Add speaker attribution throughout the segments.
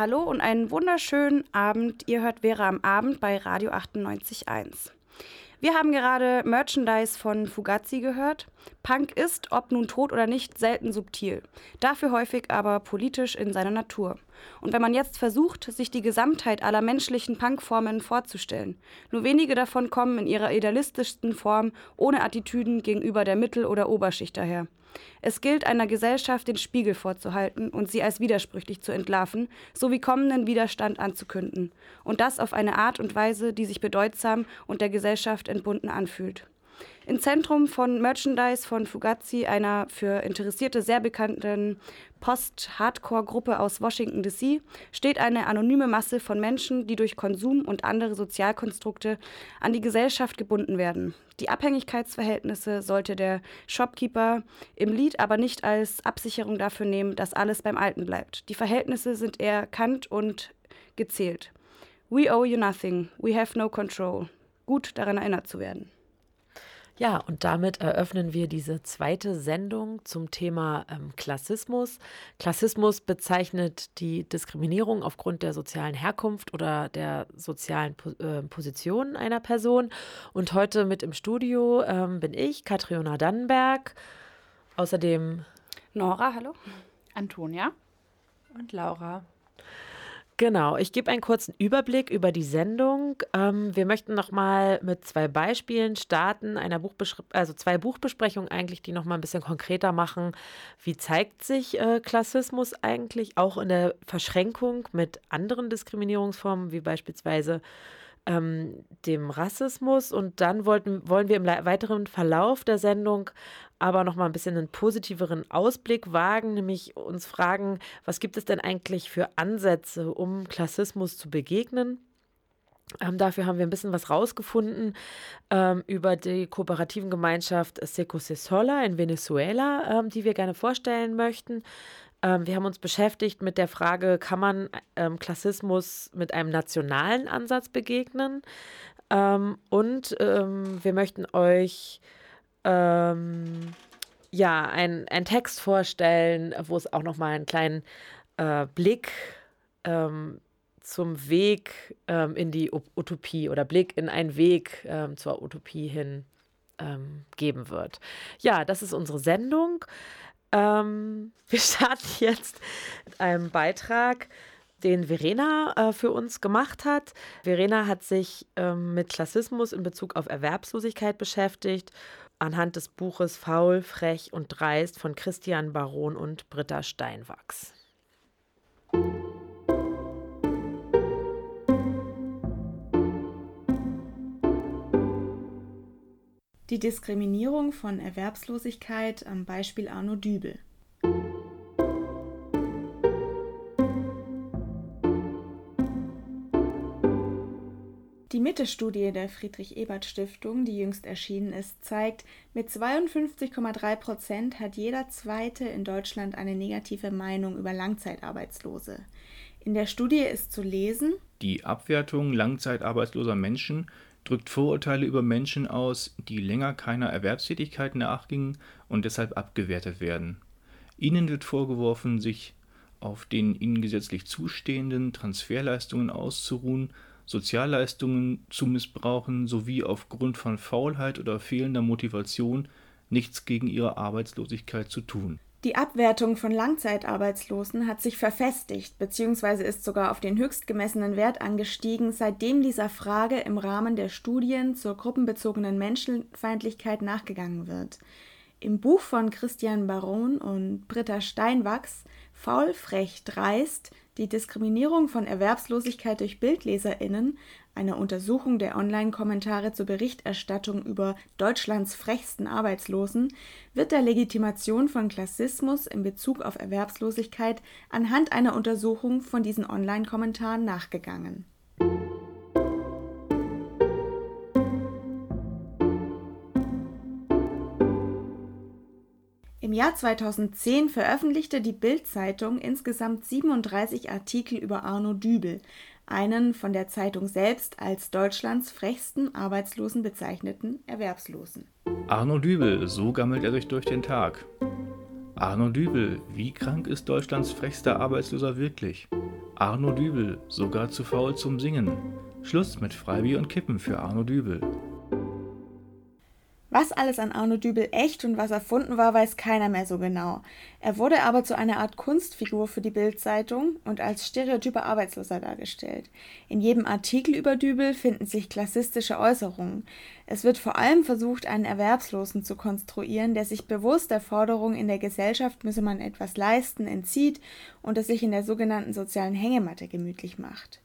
Speaker 1: Hallo und einen wunderschönen Abend. Ihr hört Vera am Abend bei Radio 98.1. Wir haben gerade Merchandise von Fugazi gehört. Punk ist, ob nun tot oder nicht, selten subtil, dafür häufig aber politisch in seiner Natur. Und wenn man jetzt versucht, sich die Gesamtheit aller menschlichen Punkformen vorzustellen, nur wenige davon kommen in ihrer idealistischsten Form ohne Attitüden gegenüber der Mittel- oder Oberschicht daher. Es gilt einer Gesellschaft den Spiegel vorzuhalten und sie als widersprüchlich zu entlarven, sowie kommenden Widerstand anzukünden. Und das auf eine Art und Weise, die sich bedeutsam und der Gesellschaft entbunden anfühlt. Im Zentrum von Merchandise von Fugazi, einer für Interessierte sehr bekannten Post-Hardcore-Gruppe aus Washington DC, steht eine anonyme Masse von Menschen, die durch Konsum und andere Sozialkonstrukte an die Gesellschaft gebunden werden. Die Abhängigkeitsverhältnisse sollte der Shopkeeper im Lied aber nicht als Absicherung dafür nehmen, dass alles beim Alten bleibt. Die Verhältnisse sind eher kant und gezählt. We owe you nothing, we have no control. Gut daran erinnert zu werden.
Speaker 2: Ja, und damit eröffnen wir diese zweite Sendung zum Thema ähm, Klassismus. Klassismus bezeichnet die Diskriminierung aufgrund der sozialen Herkunft oder der sozialen po äh, Position einer Person. Und heute mit im Studio ähm, bin ich, Katriona Dannenberg. Außerdem
Speaker 1: Nora, hallo.
Speaker 3: Antonia und Laura.
Speaker 2: Genau, ich gebe einen kurzen Überblick über die Sendung. Ähm, wir möchten noch mal mit zwei Beispielen starten, einer also zwei Buchbesprechungen eigentlich, die noch mal ein bisschen konkreter machen, wie zeigt sich äh, Klassismus eigentlich auch in der Verschränkung mit anderen Diskriminierungsformen, wie beispielsweise ähm, dem Rassismus. Und dann wollten, wollen wir im weiteren Verlauf der Sendung aber noch mal ein bisschen einen positiveren Ausblick wagen, nämlich uns fragen, was gibt es denn eigentlich für Ansätze, um Klassismus zu begegnen? Ähm, dafür haben wir ein bisschen was rausgefunden ähm, über die kooperativen Gemeinschaft Seco Se Sola in Venezuela, ähm, die wir gerne vorstellen möchten. Ähm, wir haben uns beschäftigt mit der Frage, kann man ähm, Klassismus mit einem nationalen Ansatz begegnen? Ähm, und wir möchten euch ähm, ja, ein, ein Text vorstellen, wo es auch nochmal einen kleinen äh, Blick ähm, zum Weg ähm, in die Utopie oder Blick in einen Weg ähm, zur Utopie hin ähm, geben wird. Ja, das ist unsere Sendung. Ähm, wir starten jetzt mit einem Beitrag den Verena äh, für uns gemacht hat. Verena hat sich ähm, mit Klassismus in Bezug auf Erwerbslosigkeit beschäftigt anhand des Buches Faul, Frech und Dreist von Christian Baron und Britta Steinwachs.
Speaker 4: Die Diskriminierung von Erwerbslosigkeit am Beispiel Arno Dübel. Die Mitte-Studie der Friedrich-Ebert-Stiftung, die jüngst erschienen ist, zeigt, mit 52,3 Prozent hat jeder Zweite in Deutschland eine negative Meinung über Langzeitarbeitslose. In der Studie ist zu lesen,
Speaker 5: Die Abwertung langzeitarbeitsloser Menschen drückt Vorurteile über Menschen aus, die länger keiner Erwerbstätigkeit nachgingen und deshalb abgewertet werden. Ihnen wird vorgeworfen, sich auf den ihnen gesetzlich zustehenden Transferleistungen auszuruhen Sozialleistungen zu missbrauchen sowie aufgrund von Faulheit oder fehlender Motivation nichts gegen ihre Arbeitslosigkeit zu tun.
Speaker 4: Die Abwertung von Langzeitarbeitslosen hat sich verfestigt bzw. ist sogar auf den höchst gemessenen Wert angestiegen, seitdem dieser Frage im Rahmen der Studien zur gruppenbezogenen Menschenfeindlichkeit nachgegangen wird. Im Buch von Christian Baron und Britta Steinwachs Faul, frech, dreist Die Diskriminierung von Erwerbslosigkeit durch BildleserInnen, einer Untersuchung der Online-Kommentare zur Berichterstattung über Deutschlands frechsten Arbeitslosen, wird der Legitimation von Klassismus in Bezug auf Erwerbslosigkeit anhand einer Untersuchung von diesen Online-Kommentaren nachgegangen Im Jahr 2010 veröffentlichte die Bild-Zeitung insgesamt 37 Artikel über Arno Dübel, einen von der Zeitung selbst als Deutschlands frechsten Arbeitslosen bezeichneten Erwerbslosen.
Speaker 5: Arno Dübel, so gammelt er sich durch den Tag. Arno Dübel, wie krank ist Deutschlands frechster Arbeitsloser wirklich? Arno Dübel, sogar zu faul zum Singen. Schluss mit Freibier und Kippen für Arno Dübel.
Speaker 4: Was alles an Arno Dübel echt und was erfunden war, weiß keiner mehr so genau. Er wurde aber zu einer Art Kunstfigur für die Bildzeitung und als stereotyper Arbeitsloser dargestellt. In jedem Artikel über Dübel finden sich klassistische Äußerungen. Es wird vor allem versucht, einen Erwerbslosen zu konstruieren, der sich bewusst der Forderung, in der Gesellschaft müsse man etwas leisten, entzieht und es sich in der sogenannten sozialen Hängematte gemütlich macht.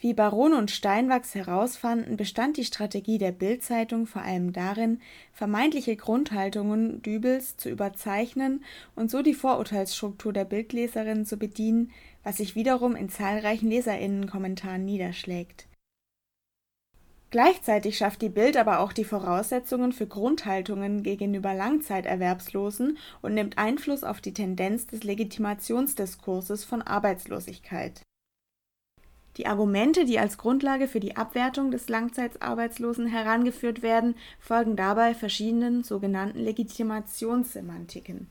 Speaker 4: Wie Baron und Steinwachs herausfanden, bestand die Strategie der Bild-Zeitung vor allem darin, vermeintliche Grundhaltungen Dübels zu überzeichnen und so die Vorurteilsstruktur der Bildleserin zu bedienen, was sich wiederum in zahlreichen Leserinnenkommentaren niederschlägt. Gleichzeitig schafft die Bild aber auch die Voraussetzungen für Grundhaltungen gegenüber Langzeiterwerbslosen und nimmt Einfluss auf die Tendenz des Legitimationsdiskurses von Arbeitslosigkeit die Argumente, die als Grundlage für die Abwertung des Langzeitarbeitslosen herangeführt werden, folgen dabei verschiedenen sogenannten Legitimationssemantiken.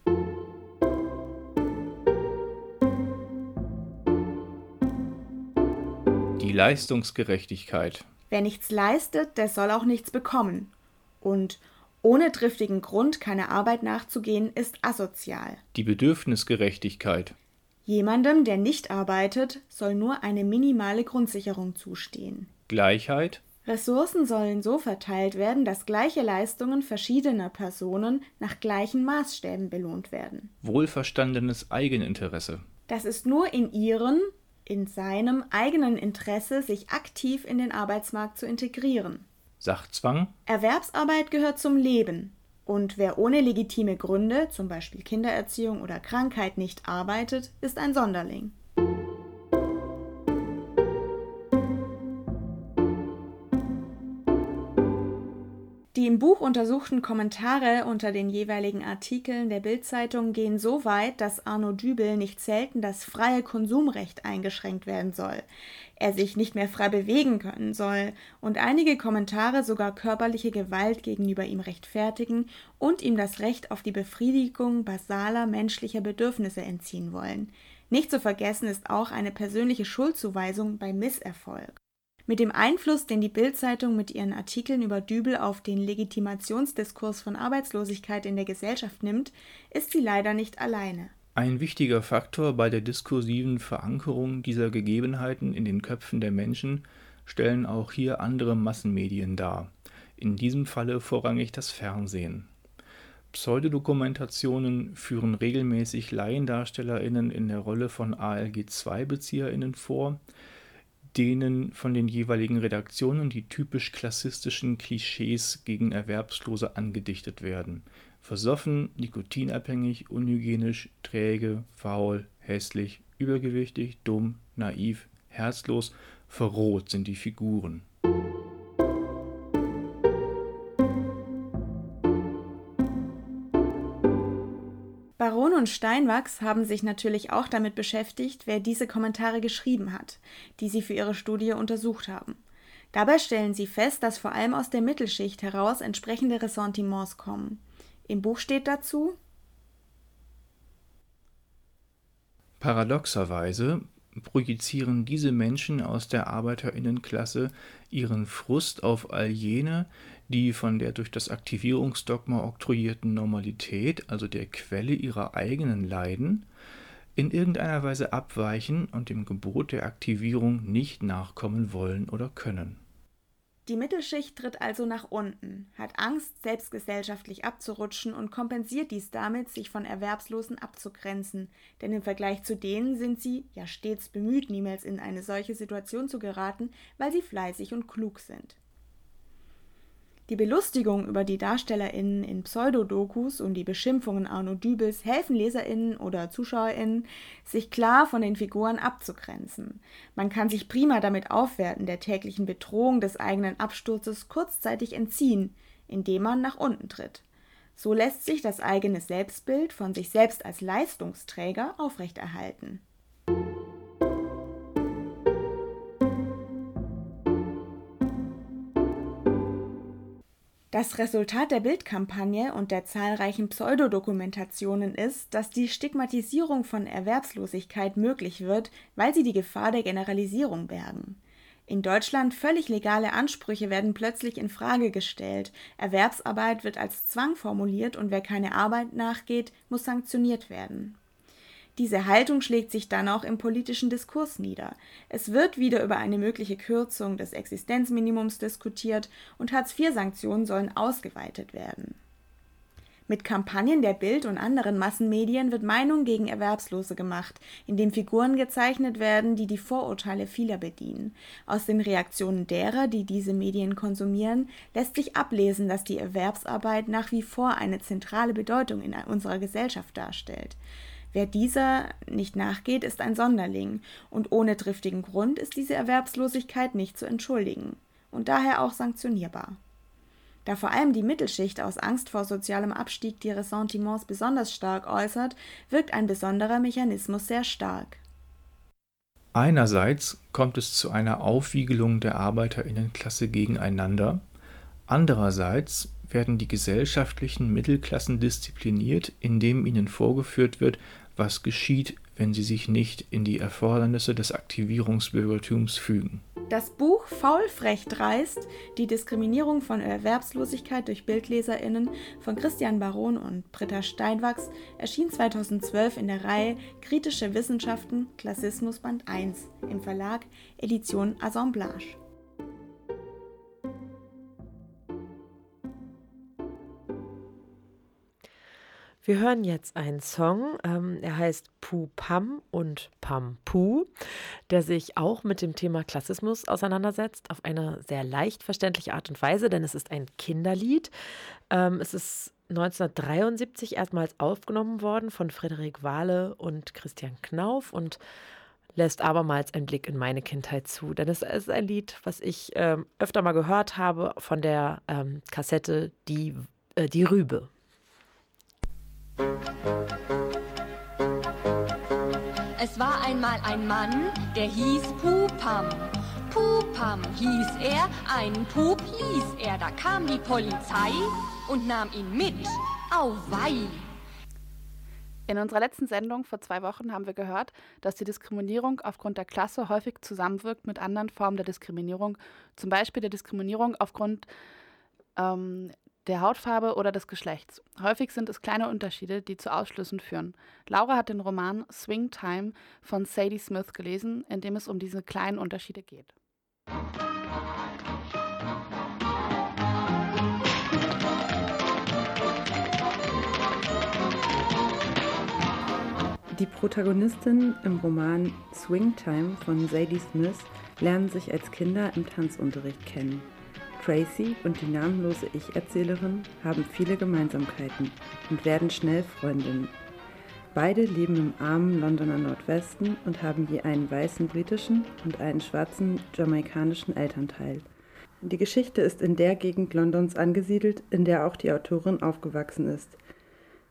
Speaker 5: Die Leistungsgerechtigkeit.
Speaker 4: Wer nichts leistet, der soll auch nichts bekommen. Und ohne triftigen Grund keine Arbeit nachzugehen, ist asozial.
Speaker 5: Die Bedürfnisgerechtigkeit.
Speaker 4: Jemandem, der nicht arbeitet, soll nur eine minimale Grundsicherung zustehen.
Speaker 5: Gleichheit.
Speaker 4: Ressourcen sollen so verteilt werden, dass gleiche Leistungen verschiedener Personen nach gleichen Maßstäben belohnt werden.
Speaker 5: Wohlverstandenes Eigeninteresse.
Speaker 4: Das ist nur in ihren, in seinem eigenen Interesse, sich aktiv in den Arbeitsmarkt zu integrieren.
Speaker 5: Sachzwang.
Speaker 4: Erwerbsarbeit gehört zum Leben. Und wer ohne legitime Gründe, zum Beispiel Kindererziehung oder Krankheit, nicht arbeitet, ist ein Sonderling. Buch untersuchten Kommentare unter den jeweiligen Artikeln der Bildzeitung gehen so weit, dass Arno Dübel nicht selten das freie Konsumrecht eingeschränkt werden soll, er sich nicht mehr frei bewegen können soll und einige Kommentare sogar körperliche Gewalt gegenüber ihm rechtfertigen und ihm das Recht auf die Befriedigung basaler menschlicher Bedürfnisse entziehen wollen. Nicht zu vergessen ist auch eine persönliche Schuldzuweisung bei Misserfolg. Mit dem Einfluss, den die Bild-Zeitung mit ihren Artikeln über Dübel auf den Legitimationsdiskurs von Arbeitslosigkeit in der Gesellschaft nimmt, ist sie leider nicht alleine.
Speaker 5: Ein wichtiger Faktor bei der diskursiven Verankerung dieser Gegebenheiten in den Köpfen der Menschen stellen auch hier andere Massenmedien dar, in diesem Falle vorrangig das Fernsehen. Pseudodokumentationen führen regelmäßig LaiendarstellerInnen in der Rolle von ALG-II-BezieherInnen vor, denen von den jeweiligen Redaktionen die typisch klassistischen Klischees gegen Erwerbslose angedichtet werden. Versoffen, nikotinabhängig, unhygienisch, träge, faul, hässlich, übergewichtig, dumm, naiv, herzlos, verroht sind die Figuren.
Speaker 4: Und Steinwachs haben sich natürlich auch damit beschäftigt, wer diese Kommentare geschrieben hat, die sie für ihre Studie untersucht haben. Dabei stellen sie fest, dass vor allem aus der Mittelschicht heraus entsprechende Ressentiments kommen. Im Buch steht dazu
Speaker 5: Paradoxerweise projizieren diese Menschen aus der Arbeiterinnenklasse ihren Frust auf all jene, die von der durch das Aktivierungsdogma oktroyierten Normalität, also der Quelle ihrer eigenen Leiden, in irgendeiner Weise abweichen und dem Gebot der Aktivierung nicht nachkommen wollen oder können.
Speaker 4: Die Mittelschicht tritt also nach unten, hat Angst, selbst gesellschaftlich abzurutschen und kompensiert dies damit, sich von Erwerbslosen abzugrenzen, denn im Vergleich zu denen sind sie ja stets bemüht, niemals in eine solche Situation zu geraten, weil sie fleißig und klug sind. Die Belustigung über die DarstellerInnen in Pseudodokus und die Beschimpfungen Arno Dübels helfen LeserInnen oder ZuschauerInnen, sich klar von den Figuren abzugrenzen. Man kann sich prima damit aufwerten, der täglichen Bedrohung des eigenen Absturzes kurzzeitig entziehen, indem man nach unten tritt. So lässt sich das eigene Selbstbild von sich selbst als Leistungsträger aufrechterhalten. Das Resultat der Bildkampagne und der zahlreichen Pseudodokumentationen ist, dass die Stigmatisierung von Erwerbslosigkeit möglich wird, weil sie die Gefahr der Generalisierung bergen. In Deutschland völlig legale Ansprüche werden plötzlich in Frage gestellt, Erwerbsarbeit wird als Zwang formuliert und wer keine Arbeit nachgeht, muss sanktioniert werden. Diese Haltung schlägt sich dann auch im politischen Diskurs nieder. Es wird wieder über eine mögliche Kürzung des Existenzminimums diskutiert und Hartz-IV-Sanktionen sollen ausgeweitet werden. Mit Kampagnen der Bild und anderen Massenmedien wird Meinung gegen Erwerbslose gemacht, indem Figuren gezeichnet werden, die die Vorurteile vieler bedienen. Aus den Reaktionen derer, die diese Medien konsumieren, lässt sich ablesen, dass die Erwerbsarbeit nach wie vor eine zentrale Bedeutung in unserer Gesellschaft darstellt. Wer dieser nicht nachgeht, ist ein Sonderling, und ohne triftigen Grund ist diese Erwerbslosigkeit nicht zu entschuldigen und daher auch sanktionierbar. Da vor allem die Mittelschicht aus Angst vor sozialem Abstieg die Ressentiments besonders stark äußert, wirkt ein besonderer Mechanismus sehr stark.
Speaker 5: Einerseits kommt es zu einer Aufwiegelung der Arbeiterinnenklasse gegeneinander, andererseits werden die gesellschaftlichen Mittelklassen diszipliniert, indem ihnen vorgeführt wird, was geschieht, wenn sie sich nicht in die Erfordernisse des Aktivierungsbürgertums fügen.
Speaker 4: Das Buch Faul frech dreist, die Diskriminierung von Erwerbslosigkeit durch BildleserInnen von Christian Baron und Britta Steinwachs erschien 2012 in der Reihe Kritische Wissenschaften Klassismus Band 1 im Verlag Edition Assemblage.
Speaker 2: Wir hören jetzt einen Song, ähm, er heißt Pu Pam und Pam Pu, der sich auch mit dem Thema Klassismus auseinandersetzt, auf eine sehr leicht verständliche Art und Weise, denn es ist ein Kinderlied. Ähm, es ist 1973 erstmals aufgenommen worden von Frederik Wahle und Christian Knauf und lässt abermals einen Blick in meine Kindheit zu. Denn es ist ein Lied, was ich ähm, öfter mal gehört habe von der ähm, Kassette Die, äh, Die Rübe.
Speaker 6: Es war einmal ein Mann, der hieß Pupam. Pupam hieß er, einen Pup ließ er. Da kam die Polizei und nahm ihn mit. Auweih!
Speaker 3: In unserer letzten Sendung vor zwei Wochen haben wir gehört, dass die Diskriminierung aufgrund der Klasse häufig zusammenwirkt mit anderen Formen der Diskriminierung, zum Beispiel der Diskriminierung aufgrund ähm, der Hautfarbe oder des Geschlechts. Häufig sind es kleine Unterschiede, die zu Ausschlüssen führen. Laura hat den Roman Swing Time von Sadie Smith gelesen, in dem es um diese kleinen Unterschiede geht.
Speaker 7: Die Protagonistinnen im Roman Swing Time von Sadie Smith lernen sich als Kinder im Tanzunterricht kennen. Tracy und die namenlose Ich-Erzählerin haben viele Gemeinsamkeiten und werden schnell Freundinnen. Beide leben im armen Londoner Nordwesten und haben je einen weißen britischen und einen schwarzen jamaikanischen Elternteil. Die Geschichte ist in der Gegend Londons angesiedelt, in der auch die Autorin aufgewachsen ist.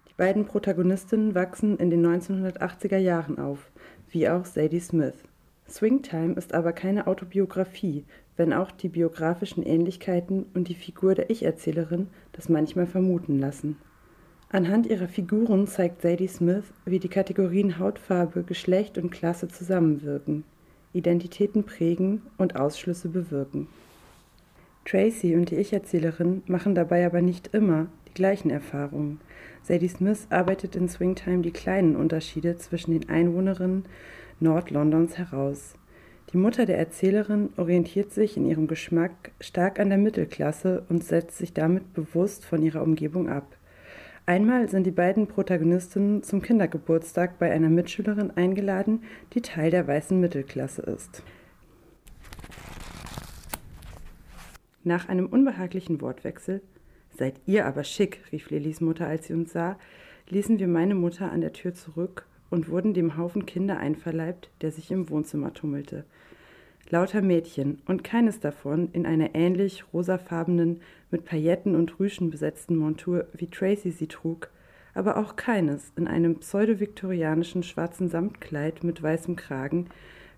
Speaker 7: Die beiden Protagonistinnen wachsen in den 1980er Jahren auf, wie auch Sadie Smith. Swingtime ist aber keine Autobiografie, wenn auch die biografischen Ähnlichkeiten und die Figur der Ich-Erzählerin das manchmal vermuten lassen. Anhand ihrer Figuren zeigt Sadie Smith, wie die Kategorien Hautfarbe, Geschlecht und Klasse zusammenwirken, Identitäten prägen und Ausschlüsse bewirken. Tracy und die Ich-Erzählerin machen dabei aber nicht immer die gleichen Erfahrungen. Sadie Smith arbeitet in Swingtime die kleinen Unterschiede zwischen den Einwohnerinnen Nordlondons heraus. Die Mutter der Erzählerin orientiert sich in ihrem Geschmack stark an der Mittelklasse und setzt sich damit bewusst von ihrer Umgebung ab. Einmal sind die beiden Protagonistinnen zum Kindergeburtstag bei einer Mitschülerin eingeladen, die Teil der weißen Mittelklasse ist. Nach einem unbehaglichen Wortwechsel Seid ihr aber schick, rief Lillys Mutter, als sie uns sah, ließen wir meine Mutter an der Tür zurück und wurden dem Haufen Kinder einverleibt, der sich im Wohnzimmer tummelte. Lauter Mädchen und keines davon in einer ähnlich rosafarbenen, mit Pailletten und Rüschen besetzten Montur, wie Tracy sie trug, aber auch keines in einem pseudo-viktorianischen schwarzen Samtkleid mit weißem Kragen,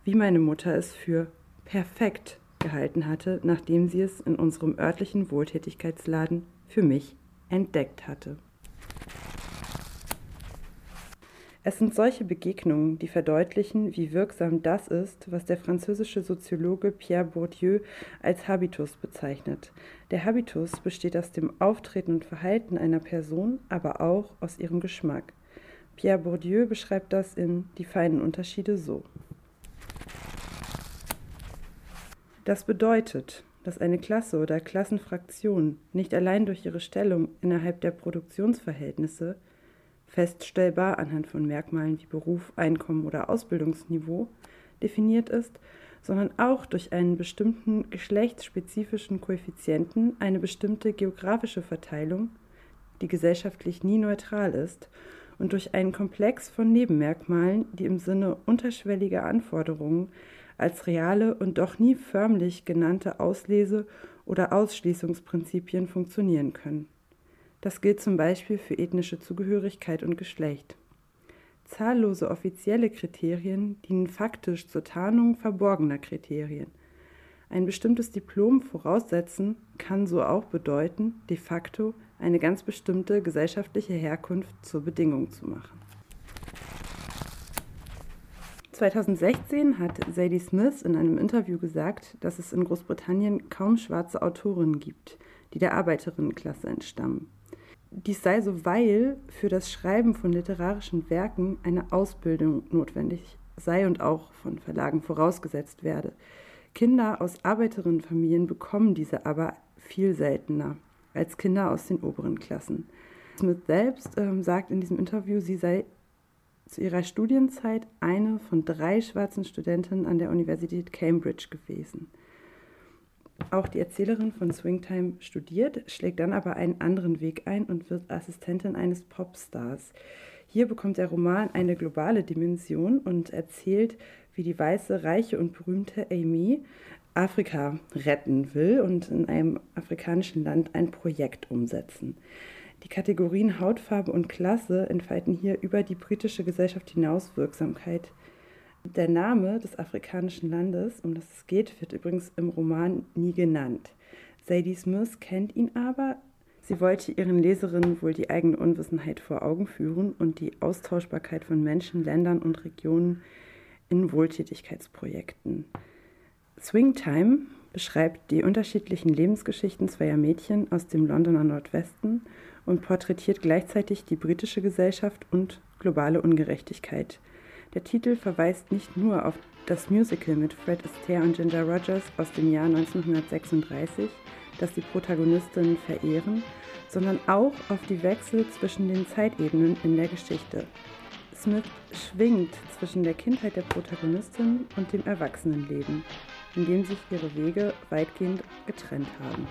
Speaker 7: wie meine Mutter es für perfekt gehalten hatte, nachdem sie es in unserem örtlichen Wohltätigkeitsladen für mich entdeckt hatte. Es sind solche Begegnungen, die verdeutlichen, wie wirksam das ist, was der französische Soziologe Pierre Bourdieu als Habitus bezeichnet. Der Habitus besteht aus dem Auftreten und Verhalten einer Person, aber auch aus ihrem Geschmack. Pierre Bourdieu beschreibt das in Die feinen Unterschiede so. Das bedeutet, dass eine Klasse oder Klassenfraktion nicht allein durch ihre Stellung innerhalb der Produktionsverhältnisse, feststellbar anhand von Merkmalen wie Beruf, Einkommen oder Ausbildungsniveau, definiert ist, sondern auch durch einen bestimmten geschlechtsspezifischen Koeffizienten eine bestimmte geografische Verteilung, die gesellschaftlich nie neutral ist, und durch einen Komplex von Nebenmerkmalen, die im Sinne unterschwelliger Anforderungen als reale und doch nie förmlich genannte Auslese- oder Ausschließungsprinzipien funktionieren können. Das gilt zum Beispiel für ethnische Zugehörigkeit und Geschlecht. Zahllose offizielle Kriterien dienen faktisch zur Tarnung verborgener Kriterien. Ein bestimmtes Diplom voraussetzen kann so auch bedeuten, de facto eine ganz bestimmte gesellschaftliche Herkunft zur Bedingung zu machen. 2016 hat Sadie Smith in einem Interview gesagt, dass es in Großbritannien kaum schwarze Autorinnen gibt, die der Arbeiterinnenklasse entstammen. Dies sei so, weil für das Schreiben von literarischen Werken eine Ausbildung notwendig sei und auch von Verlagen vorausgesetzt werde. Kinder aus Arbeiterinnenfamilien bekommen diese aber viel seltener als Kinder aus den oberen Klassen. Smith selbst ähm, sagt in diesem Interview, sie sei zu ihrer Studienzeit eine von drei schwarzen Studentinnen an der Universität Cambridge gewesen. Auch die Erzählerin von Swingtime studiert, schlägt dann aber einen anderen Weg ein und wird Assistentin eines Popstars. Hier bekommt der Roman eine globale Dimension und erzählt, wie die weiße, reiche und berühmte Amy Afrika retten will und in einem afrikanischen Land ein Projekt umsetzen. Die Kategorien Hautfarbe und Klasse entfalten hier über die britische Gesellschaft hinaus Wirksamkeit. Der Name des afrikanischen Landes, um das es geht, wird übrigens im Roman nie genannt. Sadie Smith kennt ihn aber. Sie wollte ihren Leserinnen wohl die eigene Unwissenheit vor Augen führen und die Austauschbarkeit von Menschen, Ländern und Regionen in Wohltätigkeitsprojekten. Swingtime beschreibt die unterschiedlichen Lebensgeschichten zweier Mädchen aus dem Londoner Nordwesten und porträtiert gleichzeitig die britische Gesellschaft und globale Ungerechtigkeit. Der Titel verweist nicht nur auf das Musical mit Fred Astaire und Ginger Rogers aus dem Jahr 1936, das die Protagonistinnen verehren, sondern auch auf die Wechsel zwischen den Zeitebenen in der Geschichte. Smith schwingt zwischen der Kindheit der Protagonistin und dem Erwachsenenleben, in dem sich ihre Wege weitgehend getrennt haben.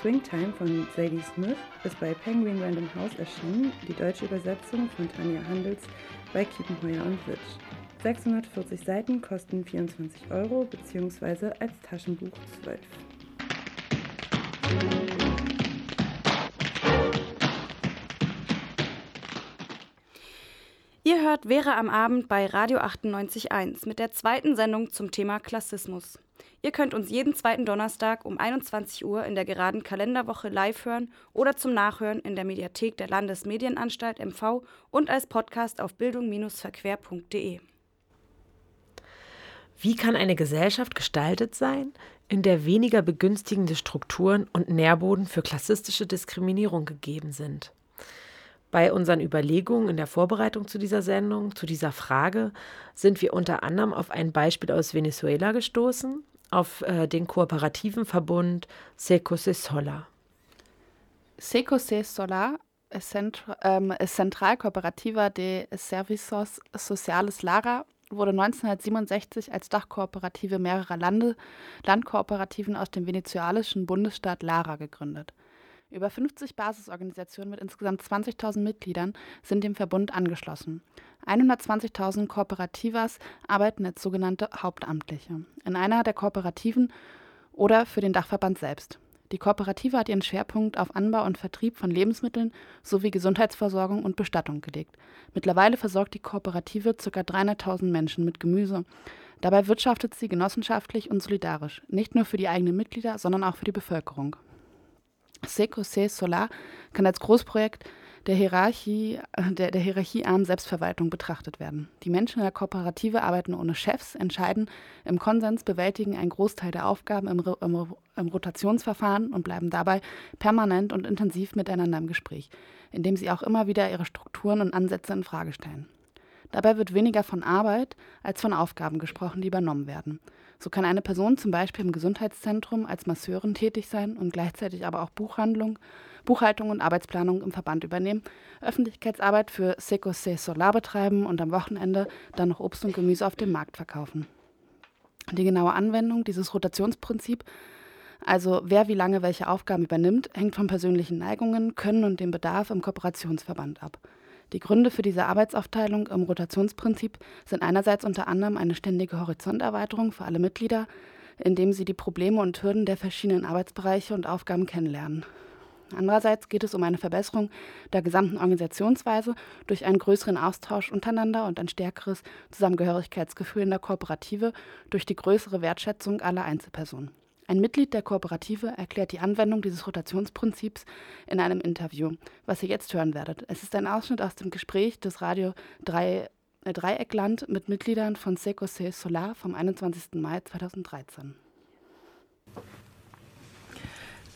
Speaker 7: Swingtime von Sadie Smith ist bei Penguin Random House erschienen, die deutsche Übersetzung von Tanja Handels bei Kiepenheuer und Witsch. 640 Seiten kosten 24 Euro bzw. als Taschenbuch 12.
Speaker 1: Ihr hört Wäre am Abend bei Radio 98.1 mit der zweiten Sendung zum Thema Klassismus. Ihr könnt uns jeden zweiten Donnerstag um 21 Uhr in der geraden Kalenderwoche live hören oder zum Nachhören in der Mediathek der Landesmedienanstalt MV und als Podcast auf bildung-verquer.de.
Speaker 2: Wie kann eine Gesellschaft gestaltet sein, in der weniger begünstigende Strukturen und Nährboden für klassistische Diskriminierung gegeben sind? Bei unseren Überlegungen in der Vorbereitung zu dieser Sendung, zu dieser Frage, sind wir unter anderem auf ein Beispiel aus Venezuela gestoßen, auf äh, den kooperativen Verbund Seco Se Sola.
Speaker 3: Seco Se Sola es, ähm, de Servicios Sociales Lara wurde 1967 als Dachkooperative mehrerer Lande, Landkooperativen aus dem venezuelischen Bundesstaat Lara gegründet. Über 50 Basisorganisationen mit insgesamt 20.000 Mitgliedern sind dem Verbund angeschlossen. 120.000 Kooperativas arbeiten als sogenannte Hauptamtliche in einer der Kooperativen oder für den Dachverband selbst. Die Kooperative hat ihren Schwerpunkt auf Anbau und Vertrieb von Lebensmitteln sowie Gesundheitsversorgung und Bestattung gelegt. Mittlerweile versorgt die Kooperative ca. 300.000 Menschen mit Gemüse. Dabei wirtschaftet sie genossenschaftlich und solidarisch, nicht nur für die eigenen Mitglieder, sondern auch für die Bevölkerung. Seco Se Solar kann als Großprojekt der, Hierarchie, äh, der, der hierarchiearmen Selbstverwaltung betrachtet werden. Die Menschen in der Kooperative arbeiten ohne Chefs, entscheiden im Konsens, bewältigen einen Großteil der Aufgaben im, im, im Rotationsverfahren und bleiben dabei permanent und intensiv miteinander im Gespräch, indem sie auch immer wieder ihre Strukturen und Ansätze in Frage stellen. Dabei wird weniger von Arbeit als von Aufgaben gesprochen, die übernommen werden. So kann eine Person zum Beispiel im Gesundheitszentrum als Masseurin tätig sein und gleichzeitig aber auch Buchhandlung, Buchhaltung und Arbeitsplanung im Verband übernehmen, Öffentlichkeitsarbeit für Seco Se Solar betreiben und am Wochenende dann noch Obst und Gemüse auf dem Markt verkaufen. Die genaue Anwendung dieses Rotationsprinzips also wer wie lange welche Aufgaben übernimmt, hängt von persönlichen Neigungen, Können und dem Bedarf im Kooperationsverband ab. Die Gründe für diese Arbeitsaufteilung im Rotationsprinzip sind einerseits unter anderem eine ständige Horizonterweiterung für alle Mitglieder, indem sie die Probleme und Hürden der verschiedenen Arbeitsbereiche und Aufgaben kennenlernen. Andererseits geht es um eine Verbesserung der gesamten Organisationsweise durch einen größeren Austausch untereinander und ein stärkeres Zusammengehörigkeitsgefühl in der Kooperative durch die größere Wertschätzung aller Einzelpersonen. Ein Mitglied der Kooperative erklärt die Anwendung dieses Rotationsprinzips in einem Interview, was ihr jetzt hören werdet. Es ist ein Ausschnitt aus dem Gespräch des Radio 3, äh, Dreieckland mit Mitgliedern von Seco Se Solar vom 21. Mai 2013.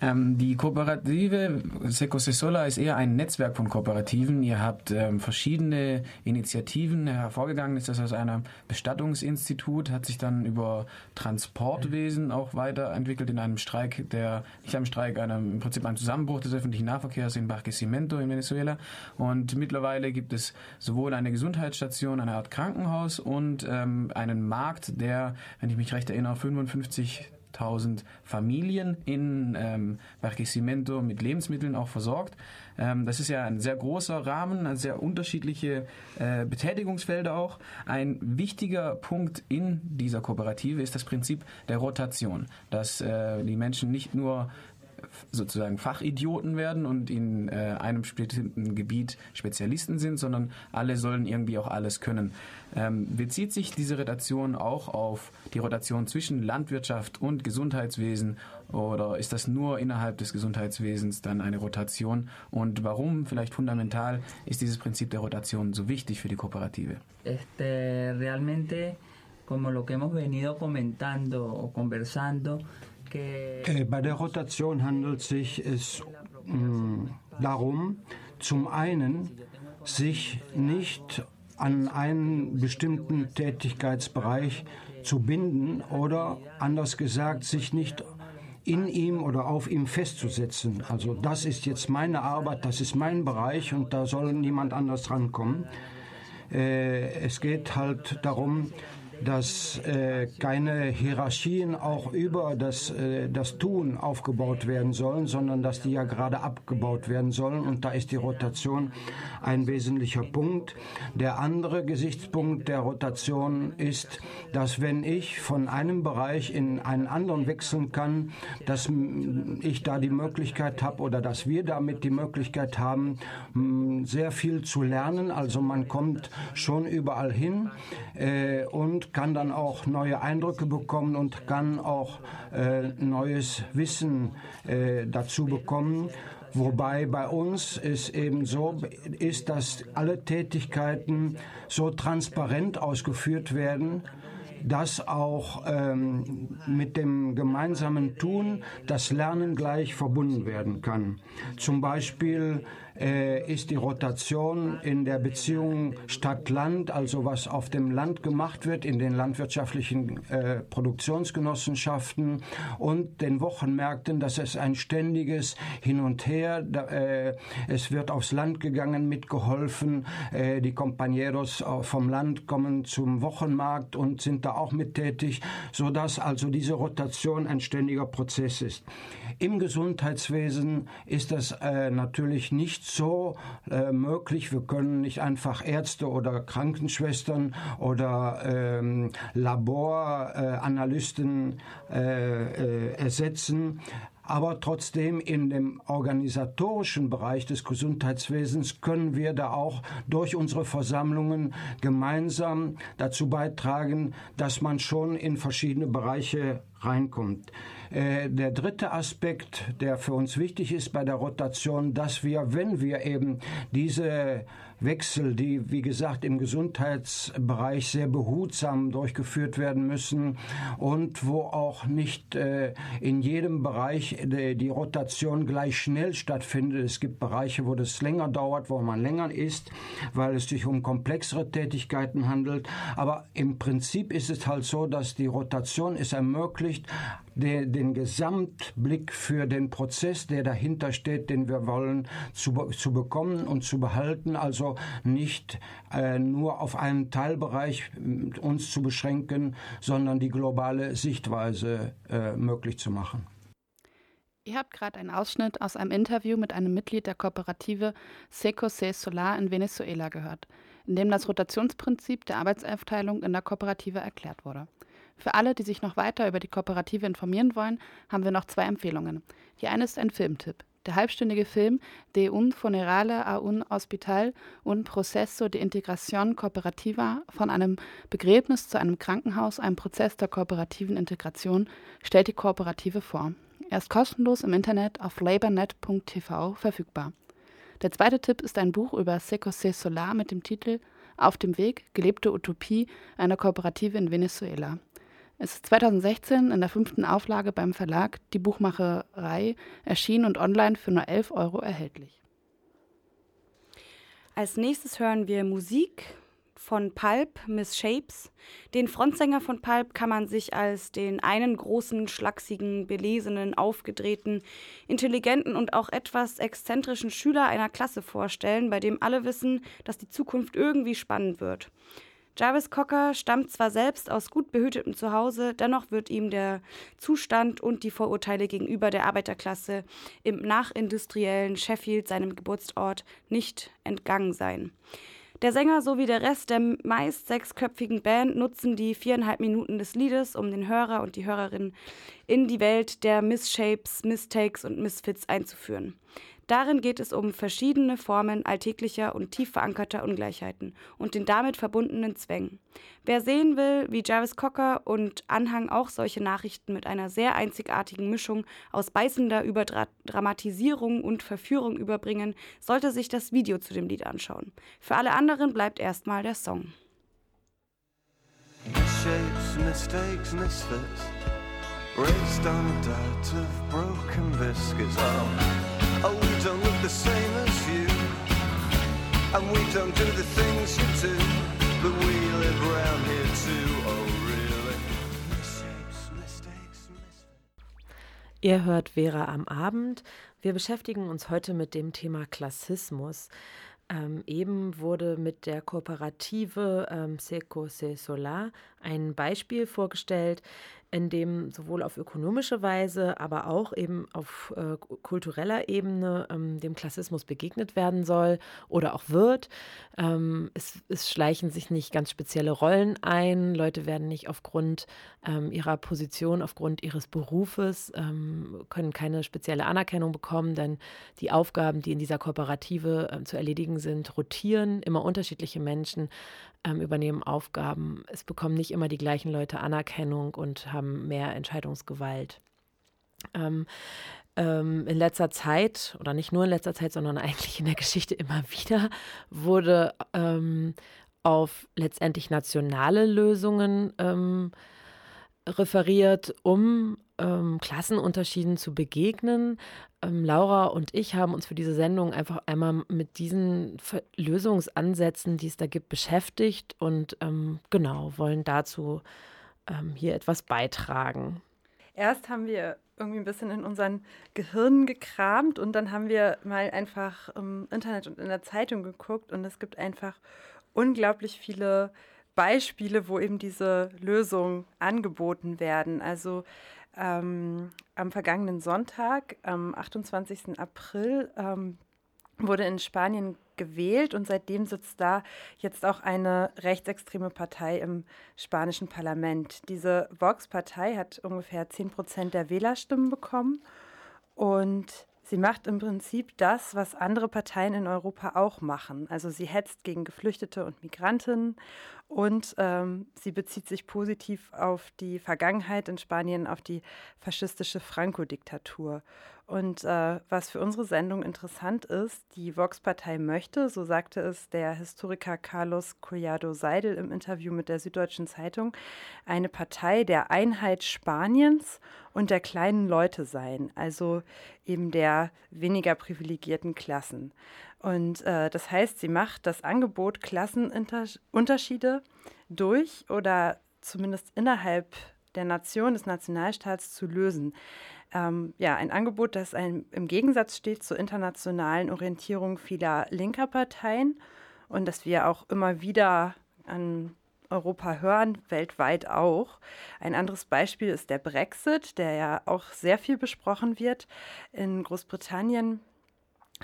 Speaker 8: Ähm, die Kooperative Seco Sesola ist eher ein Netzwerk von Kooperativen. Ihr habt ähm, verschiedene Initiativen hervorgegangen. Ist das aus einem Bestattungsinstitut, hat sich dann über Transportwesen auch weiterentwickelt in einem Streik, der nicht einem Streik, einem, im Prinzip einem Zusammenbruch des öffentlichen Nahverkehrs in Barquisimeto in Venezuela. Und mittlerweile gibt es sowohl eine Gesundheitsstation, eine Art Krankenhaus und ähm, einen Markt, der, wenn ich mich recht erinnere, 55 1000 Familien in ähm, Barquisimeto mit Lebensmitteln auch versorgt. Ähm, das ist ja ein sehr großer Rahmen, sehr unterschiedliche äh, Betätigungsfelder auch. Ein wichtiger Punkt in dieser Kooperative ist das Prinzip der Rotation, dass äh, die Menschen nicht nur sozusagen Fachidioten werden und in äh, einem bestimmten Gebiet Spezialisten sind, sondern alle sollen irgendwie auch alles können. Ähm, bezieht sich diese Rotation auch auf die Rotation zwischen Landwirtschaft und Gesundheitswesen oder ist das nur innerhalb des Gesundheitswesens dann eine Rotation? Und warum, vielleicht fundamental, ist dieses Prinzip der Rotation so wichtig für die Kooperative?
Speaker 9: Este, realmente, como lo que hemos venido comentando o conversando,
Speaker 10: bei der Rotation handelt sich es, mh, mm, darum, zum einen sich nicht an einen bestimmten Tätigkeitsbereich zu binden oder anders gesagt, sich nicht in ihm oder auf ihm festzusetzen. Also das ist jetzt meine Arbeit, das ist mein Bereich und da soll niemand anders rankommen. Äh, es geht halt darum, dass äh, keine Hierarchien auch über das, äh, das Tun aufgebaut werden sollen, sondern dass die ja gerade abgebaut werden sollen. Und da ist die Rotation ein wesentlicher Punkt. Der andere Gesichtspunkt der Rotation ist, dass wenn ich von einem Bereich in einen anderen wechseln kann, dass ich da die Möglichkeit habe oder dass wir damit die Möglichkeit haben, sehr viel zu lernen. Also man kommt schon überall hin äh, und kann dann auch neue Eindrücke bekommen und kann auch äh, neues Wissen äh, dazu bekommen. Wobei bei uns es eben so ist, dass alle Tätigkeiten so transparent ausgeführt werden, dass auch ähm, mit dem gemeinsamen Tun das Lernen gleich verbunden werden kann. Zum Beispiel äh, ist die Rotation in der Beziehung Stadt-Land, also was auf dem Land gemacht wird, in den landwirtschaftlichen äh, Produktionsgenossenschaften und den Wochenmärkten, dass es ein ständiges Hin und Her, da, äh, es wird aufs Land gegangen, mitgeholfen, äh, die Compañeros vom Land kommen zum Wochenmarkt und sind da auch mit tätig, sodass also diese Rotation ein ständiger Prozess ist. Im Gesundheitswesen ist das äh, natürlich nicht so äh, möglich. Wir können nicht einfach Ärzte oder Krankenschwestern oder ähm, Laboranalysten äh, äh, ersetzen. Aber trotzdem in dem organisatorischen Bereich des Gesundheitswesens können wir da auch durch unsere Versammlungen gemeinsam dazu beitragen, dass man schon in verschiedene Bereiche reinkommt. Äh, der dritte Aspekt, der für uns wichtig ist bei der Rotation, dass wir, wenn wir eben diese Wechsel, die, wie gesagt, im Gesundheitsbereich sehr behutsam durchgeführt werden müssen und wo auch nicht äh, in jedem Bereich die, die Rotation gleich schnell stattfindet. Es gibt Bereiche, wo das länger dauert, wo man länger ist, weil es sich um komplexere Tätigkeiten handelt. Aber im Prinzip ist es halt so, dass die Rotation es ermöglicht, den, den Gesamtblick für den Prozess, der dahinter steht, den wir wollen, zu, zu bekommen und zu behalten. Also nicht äh, nur auf einen Teilbereich äh, uns zu beschränken, sondern die globale Sichtweise äh, möglich zu machen.
Speaker 3: Ihr habt gerade einen Ausschnitt aus einem Interview mit einem Mitglied der Kooperative Seco Se Solar in Venezuela gehört, in dem das Rotationsprinzip der Arbeitsaufteilung in der Kooperative erklärt wurde. Für alle, die sich noch weiter über die Kooperative informieren wollen, haben wir noch zwei Empfehlungen. Die eine ist ein Filmtipp. Der halbstündige Film De un funerale a un hospital un proceso de integración cooperativa von einem Begräbnis zu einem Krankenhaus, einem Prozess der kooperativen Integration, stellt die Kooperative vor. Er ist kostenlos im Internet auf labornet.tv verfügbar. Der zweite Tipp ist ein Buch über Secose Solar mit dem Titel Auf dem Weg, gelebte Utopie einer Kooperative in Venezuela. Es ist 2016 in der fünften Auflage beim Verlag Die Buchmacherei erschienen und online für nur 11 Euro erhältlich.
Speaker 1: Als nächstes hören wir Musik von Pulp, Miss Shapes. Den Frontsänger von Pulp kann man sich als den einen großen, schlachsigen, belesenen, aufgedrehten, intelligenten und auch etwas exzentrischen Schüler einer Klasse vorstellen, bei dem alle wissen, dass die Zukunft irgendwie spannend wird. Jarvis Cocker stammt zwar selbst aus gut behütetem Zuhause, dennoch wird ihm der Zustand und die Vorurteile gegenüber der Arbeiterklasse im nachindustriellen Sheffield, seinem Geburtsort, nicht entgangen sein. Der Sänger sowie der Rest der meist sechsköpfigen Band nutzen die viereinhalb Minuten des Liedes, um den Hörer und die Hörerin in die Welt der Misshapes, Mistakes und Misfits einzuführen. Darin geht es um verschiedene Formen alltäglicher und tief verankerter Ungleichheiten und den damit verbundenen Zwängen. Wer sehen will, wie Jarvis Cocker und Anhang auch solche Nachrichten mit einer sehr einzigartigen Mischung aus beißender Überdramatisierung und Verführung überbringen, sollte sich das Video zu dem Lied anschauen. Für alle anderen bleibt erstmal der Song.
Speaker 11: Shapes, mistakes, misfits, raised on a diet of broken biscuits. Oh. The same as you. And we don't do the things you do. But we live around here too. Oh.
Speaker 2: Ihr hört Vera am Abend. Wir beschäftigen uns heute mit dem Thema Klassismus. Ähm, eben wurde mit der Kooperative ähm, Seco Se Solar ein Beispiel vorgestellt, in dem sowohl auf ökonomische Weise, aber auch eben auf äh, kultureller Ebene ähm, dem Klassismus begegnet werden soll oder auch wird. Ähm, es, es, schleichen sich nicht ganz spezielle Rollen ein. Leute werden nicht aufgrund ähm, ihrer Position, aufgrund ihres Berufes, ähm, können keine spezielle Anerkennung bekommen, denn die Aufgaben, die in dieser Kooperative ähm, zu erledigen sind, rotieren. Immer unterschiedliche Menschen ähm, übernehmen Aufgaben. Es bekommen nicht immer die gleichen Leute Anerkennung und haben mehr Entscheidungsgewalt. Ähm, ähm, in letzter Zeit, oder nicht nur in letzter Zeit, sondern eigentlich in der Geschichte immer wieder, wurde ähm, auf letztendlich nationale Lösungen ähm, referiert, um ähm, Klassenunterschieden zu begegnen. Ähm, Laura und ich haben uns für diese Sendung einfach einmal mit diesen Lösungsansätzen, die es da gibt, beschäftigt und ähm, genau wollen dazu ähm, hier etwas beitragen.
Speaker 7: Erst haben wir irgendwie ein bisschen in unseren Gehirnen gekramt und dann haben wir mal einfach im Internet und in der Zeitung geguckt und es gibt einfach unglaublich viele Beispiele, wo eben diese Lösungen angeboten werden. Also ähm, am vergangenen Sonntag, am 28. April, ähm, wurde in Spanien gewählt und seitdem sitzt da jetzt auch eine rechtsextreme Partei im spanischen Parlament. Diese Vox-Partei hat ungefähr 10 Prozent der Wählerstimmen bekommen und Sie macht im Prinzip das, was andere Parteien in Europa auch machen. Also sie hetzt gegen Geflüchtete und Migrantinnen und ähm, sie bezieht sich positiv auf die Vergangenheit in Spanien, auf die faschistische Franco-Diktatur. Und äh, was für unsere Sendung interessant ist, die Vox-Partei möchte, so sagte es der Historiker Carlos Collado Seidel im Interview mit der Süddeutschen Zeitung, eine Partei der Einheit Spaniens und der kleinen Leute sein, also eben der weniger privilegierten Klassen. Und äh, das heißt, sie macht das Angebot, Klassenunterschiede durch oder zumindest innerhalb der Nation des Nationalstaats zu lösen ähm, ja, ein Angebot, das ein, im Gegensatz steht zur internationalen Orientierung vieler linker Parteien und das wir auch immer wieder an Europa hören, weltweit auch. Ein anderes Beispiel ist der Brexit, der ja auch sehr viel besprochen wird. In Großbritannien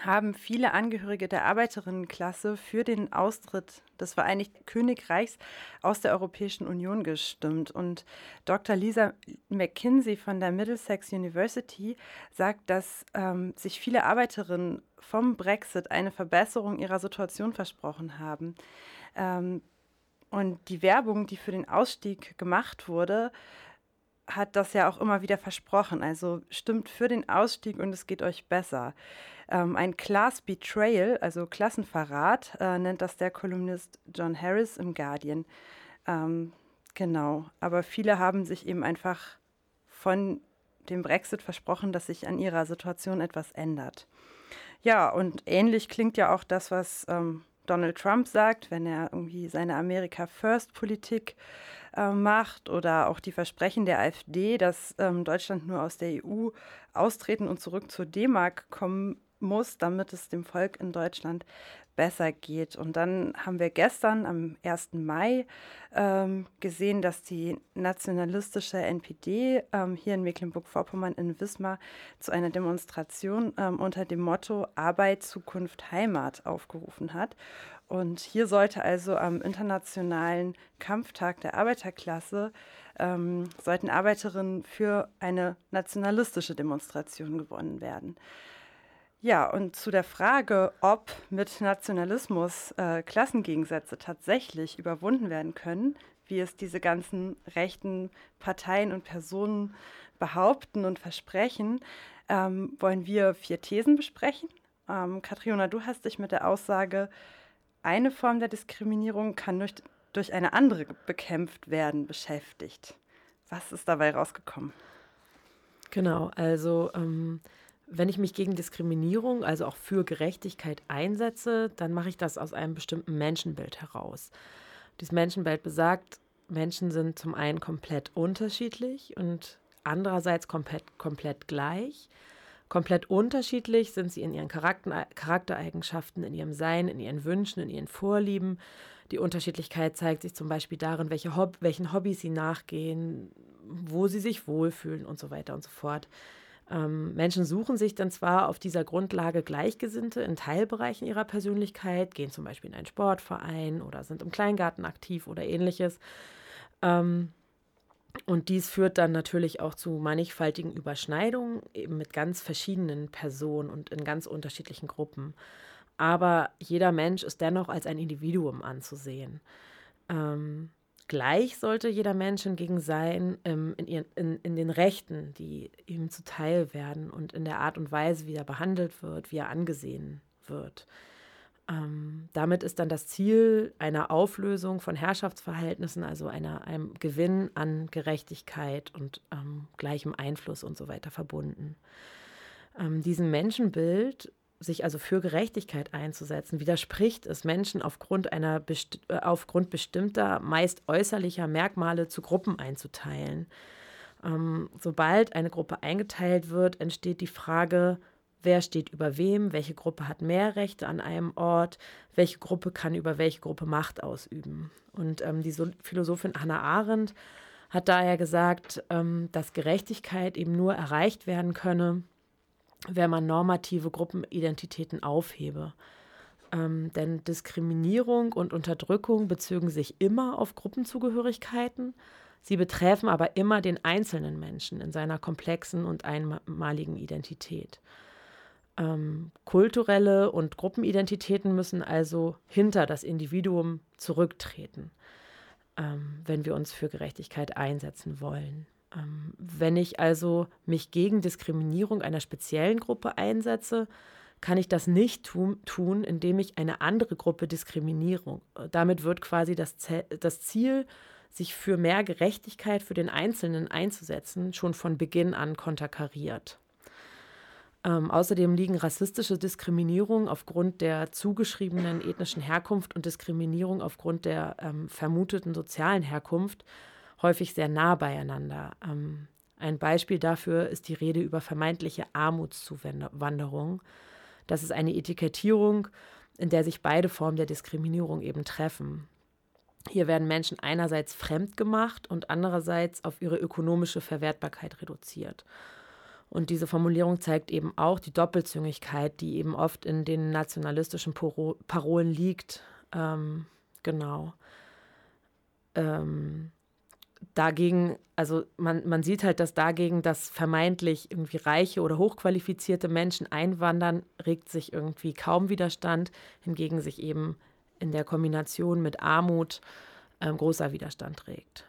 Speaker 7: haben viele Angehörige der Arbeiterinnenklasse für den Austritt des Vereinigten Königreichs aus der Europäischen Union gestimmt. Und Dr. Lisa McKinsey von der Middlesex University sagt, dass ähm, sich viele Arbeiterinnen vom Brexit eine Verbesserung ihrer Situation versprochen haben. Ähm, und die Werbung, die für den Ausstieg gemacht wurde, hat das ja auch immer wieder versprochen. Also stimmt für den Ausstieg und es geht euch besser. Ähm, ein Class Betrayal, also Klassenverrat, äh, nennt das der Kolumnist John Harris im Guardian. Ähm, genau, aber viele haben sich eben einfach von dem Brexit versprochen, dass sich an ihrer Situation etwas ändert. Ja, und ähnlich klingt ja auch das, was ähm, Donald Trump sagt, wenn er irgendwie seine America First Politik äh, macht oder auch die Versprechen der AfD, dass ähm, Deutschland nur aus der EU austreten und zurück zur D-Mark kommen muss, damit es dem Volk in Deutschland besser geht. Und dann haben wir gestern am 1. Mai ähm, gesehen, dass die nationalistische NPD ähm, hier in Mecklenburg-Vorpommern in Wismar zu einer Demonstration ähm, unter dem Motto Arbeit, Zukunft, Heimat aufgerufen hat. Und hier sollte also am Internationalen Kampftag der Arbeiterklasse ähm, sollten Arbeiterinnen für eine nationalistische Demonstration gewonnen werden. Ja, und zu der Frage, ob mit Nationalismus äh, Klassengegensätze tatsächlich überwunden werden können, wie es diese ganzen rechten Parteien und Personen behaupten und versprechen, ähm, wollen wir vier Thesen besprechen. Ähm, Katriona, du hast dich mit der Aussage, eine Form der Diskriminierung kann durch, durch eine andere bekämpft werden, beschäftigt. Was ist dabei rausgekommen?
Speaker 2: Genau, also ähm, wenn ich mich gegen Diskriminierung, also auch für Gerechtigkeit einsetze, dann mache ich das aus einem bestimmten Menschenbild heraus. Dieses Menschenbild besagt, Menschen sind zum einen komplett unterschiedlich und andererseits komplett, komplett gleich. Komplett unterschiedlich sind sie in ihren Charakter, Charaktereigenschaften, in ihrem Sein, in ihren Wünschen, in ihren Vorlieben. Die Unterschiedlichkeit zeigt sich zum Beispiel darin, welche Hob welchen Hobbys sie nachgehen, wo sie sich wohlfühlen und so weiter und so fort. Ähm, Menschen suchen sich dann zwar auf dieser Grundlage Gleichgesinnte in Teilbereichen ihrer Persönlichkeit, gehen zum Beispiel in einen Sportverein oder sind im Kleingarten aktiv oder ähnliches. Ähm, und dies führt dann natürlich auch zu mannigfaltigen Überschneidungen, eben mit ganz verschiedenen Personen und in ganz unterschiedlichen Gruppen. Aber jeder Mensch ist dennoch als ein Individuum anzusehen. Ähm, Gleich sollte jeder Mensch hingegen sein ähm, in, ihren, in, in den Rechten, die ihm zuteil werden und in der Art und Weise, wie er behandelt wird, wie er angesehen wird. Ähm, damit ist dann das Ziel einer Auflösung von Herrschaftsverhältnissen, also einer, einem Gewinn an Gerechtigkeit und ähm, gleichem Einfluss und so weiter verbunden. Ähm, diesem Menschenbild, sich also für Gerechtigkeit einzusetzen, widerspricht es, Menschen aufgrund, einer besti äh, aufgrund bestimmter, meist äußerlicher Merkmale zu Gruppen einzuteilen. Ähm, sobald eine Gruppe eingeteilt wird, entsteht die Frage, wer steht über wem, welche Gruppe hat mehr Rechte an einem Ort, welche Gruppe kann über welche Gruppe Macht ausüben. Und ähm, die so Philosophin Hannah Arendt hat daher gesagt, ähm, dass Gerechtigkeit eben nur erreicht werden könne, wenn man normative Gruppenidentitäten aufhebe. Ähm, denn Diskriminierung und Unterdrückung bezögen sich immer auf Gruppenzugehörigkeiten. Sie betreffen aber immer den einzelnen Menschen in seiner komplexen und einmaligen Identität. Ähm, kulturelle und Gruppenidentitäten müssen also hinter das Individuum zurücktreten, ähm, wenn wir uns für Gerechtigkeit einsetzen wollen. Ähm, wenn ich also mich gegen Diskriminierung einer speziellen Gruppe einsetze, kann ich das nicht tun, tun indem ich eine andere Gruppe diskriminiere. Damit wird quasi das, das Ziel, sich für mehr Gerechtigkeit für den Einzelnen einzusetzen, schon von Beginn an konterkariert. Ähm, außerdem liegen rassistische Diskriminierung aufgrund der zugeschriebenen ethnischen Herkunft und Diskriminierung aufgrund der ähm, vermuteten sozialen Herkunft häufig sehr nah beieinander. Ähm, ein Beispiel dafür ist die Rede über vermeintliche Armutszuwanderung. Das ist eine Etikettierung, in der sich beide Formen der Diskriminierung eben treffen. Hier werden Menschen einerseits fremd gemacht und andererseits auf ihre ökonomische Verwertbarkeit reduziert. Und diese Formulierung zeigt eben auch die Doppelzüngigkeit, die eben oft in den nationalistischen Parolen liegt. Ähm, genau. Ähm, dagegen, also man, man sieht halt, dass dagegen, dass vermeintlich irgendwie reiche oder hochqualifizierte Menschen einwandern, regt sich irgendwie kaum Widerstand, hingegen sich eben in der Kombination mit Armut ähm, großer Widerstand regt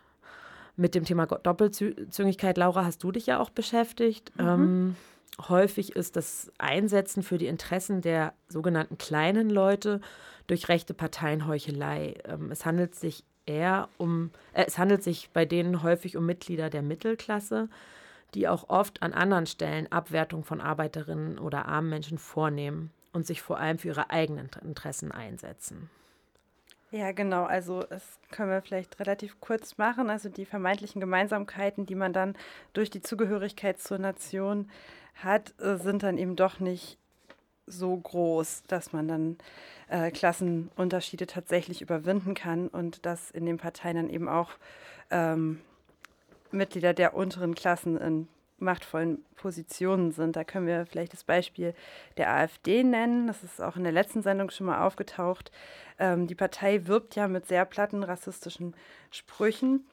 Speaker 2: mit dem Thema Doppelzüngigkeit, Laura, hast du dich ja auch beschäftigt. Mhm. Ähm, häufig ist das Einsetzen für die Interessen der sogenannten kleinen Leute durch rechte Parteien Heuchelei. Ähm, es handelt sich eher um, äh, es handelt sich bei denen häufig um Mitglieder der Mittelklasse, die auch oft an anderen Stellen Abwertung von Arbeiterinnen oder armen Menschen vornehmen und sich vor allem für ihre eigenen Interessen einsetzen.
Speaker 7: Ja, genau. Also das können wir vielleicht relativ kurz machen. Also die vermeintlichen Gemeinsamkeiten, die man dann durch die Zugehörigkeit zur Nation hat, äh, sind dann eben doch nicht so groß, dass man dann äh, Klassenunterschiede tatsächlich überwinden kann und dass in den Parteien dann eben auch ähm, Mitglieder der unteren Klassen in machtvollen Positionen sind. Da können wir vielleicht das Beispiel der AfD nennen. Das ist auch in der letzten Sendung schon mal aufgetaucht. Ähm, die Partei wirbt ja mit sehr platten rassistischen Sprüchen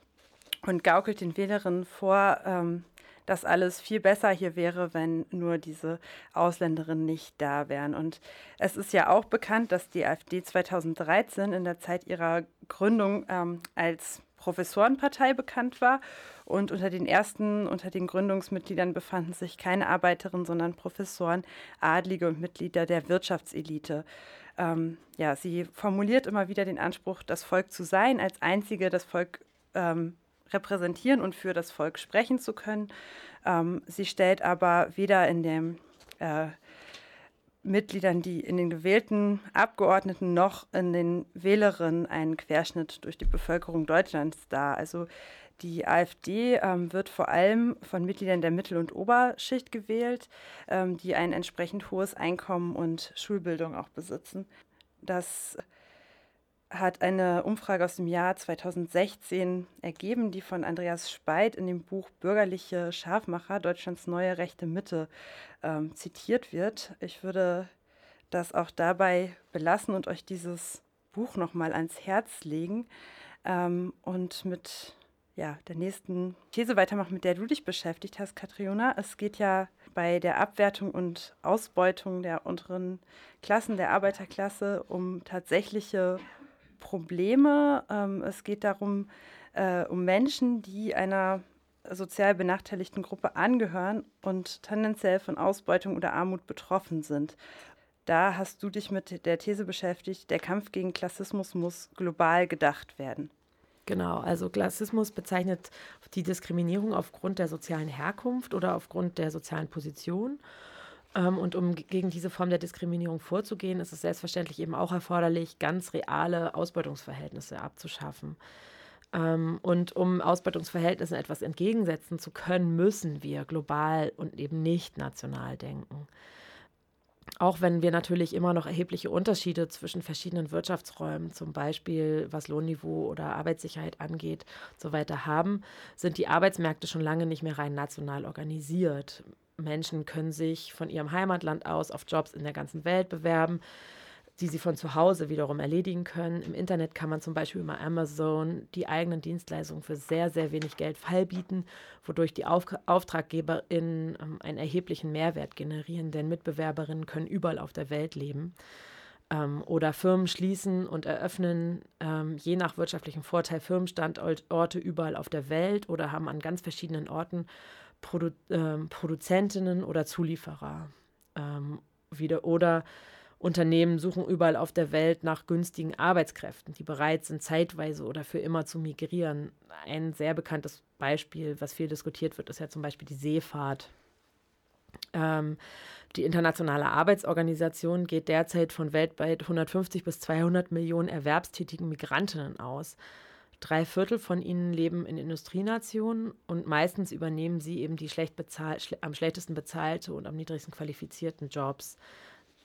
Speaker 7: und gaukelt den Wählerinnen vor, ähm, dass alles viel besser hier wäre, wenn nur diese Ausländerinnen nicht da wären. Und es ist ja auch bekannt, dass die AfD 2013 in der Zeit ihrer Gründung ähm, als Professorenpartei bekannt war. Und unter den ersten, unter den Gründungsmitgliedern befanden sich keine Arbeiterinnen, sondern Professoren, Adlige und Mitglieder der Wirtschaftselite. Ähm, ja, sie formuliert immer wieder den Anspruch, das Volk zu sein, als einzige das Volk ähm, repräsentieren und für das Volk sprechen zu können. Ähm, sie stellt aber weder in dem äh, Mitgliedern, die in den gewählten Abgeordneten noch in den Wählerinnen einen Querschnitt durch die Bevölkerung Deutschlands dar. Also die AfD ähm, wird vor allem von Mitgliedern der Mittel- und Oberschicht gewählt, ähm, die ein entsprechend hohes Einkommen und Schulbildung auch besitzen. Das hat eine Umfrage aus dem Jahr 2016 ergeben, die von Andreas Speit in dem Buch Bürgerliche Scharfmacher Deutschlands neue rechte Mitte ähm, zitiert wird. Ich würde das auch dabei belassen und euch dieses Buch nochmal ans Herz legen ähm, und mit ja, der nächsten These weitermachen, mit der du dich beschäftigt hast, Katriona. Es geht ja bei der Abwertung und Ausbeutung der unteren Klassen, der Arbeiterklasse, um tatsächliche Probleme. Ähm, es geht darum, äh, um Menschen, die einer sozial benachteiligten Gruppe angehören und tendenziell von Ausbeutung oder Armut betroffen sind. da hast du dich mit der These beschäftigt, der Kampf gegen Klassismus muss global gedacht werden.
Speaker 2: Genau, also Klassismus bezeichnet die Diskriminierung aufgrund der sozialen Herkunft oder aufgrund der sozialen Position. Ähm, und um gegen diese Form der Diskriminierung vorzugehen, ist es selbstverständlich eben auch erforderlich, ganz reale Ausbeutungsverhältnisse abzuschaffen. Ähm, und um Ausbeutungsverhältnissen etwas entgegensetzen zu können, müssen wir global und eben nicht national denken. Auch wenn wir natürlich immer noch erhebliche Unterschiede zwischen verschiedenen Wirtschaftsräumen, zum Beispiel was Lohnniveau oder Arbeitssicherheit angeht, so weiter haben, sind die Arbeitsmärkte schon lange nicht mehr rein national organisiert. Menschen können sich von ihrem Heimatland aus auf Jobs in der ganzen Welt bewerben die sie von zu Hause wiederum erledigen können. Im Internet kann man zum Beispiel über Amazon die eigenen Dienstleistungen für sehr, sehr wenig Geld fallbieten, wodurch die Auf AuftraggeberInnen ähm, einen erheblichen Mehrwert generieren, denn Mitbewerberinnen können überall auf der Welt leben. Ähm, oder Firmen schließen und eröffnen ähm, je nach wirtschaftlichem Vorteil Firmenstandorte überall auf der Welt oder haben an ganz verschiedenen Orten Produ ähm, Produzentinnen oder Zulieferer. Ähm, wieder, oder Unternehmen suchen überall auf der Welt nach günstigen Arbeitskräften, die bereit sind, zeitweise oder für immer zu migrieren. Ein sehr bekanntes Beispiel, was viel diskutiert wird, ist ja zum Beispiel die Seefahrt. Ähm, die Internationale Arbeitsorganisation geht derzeit von weltweit 150 bis 200 Millionen erwerbstätigen Migrantinnen aus. Drei Viertel von ihnen leben in Industrienationen und meistens übernehmen sie eben die schlecht bezahl am schlechtesten bezahlte und am niedrigsten qualifizierten Jobs.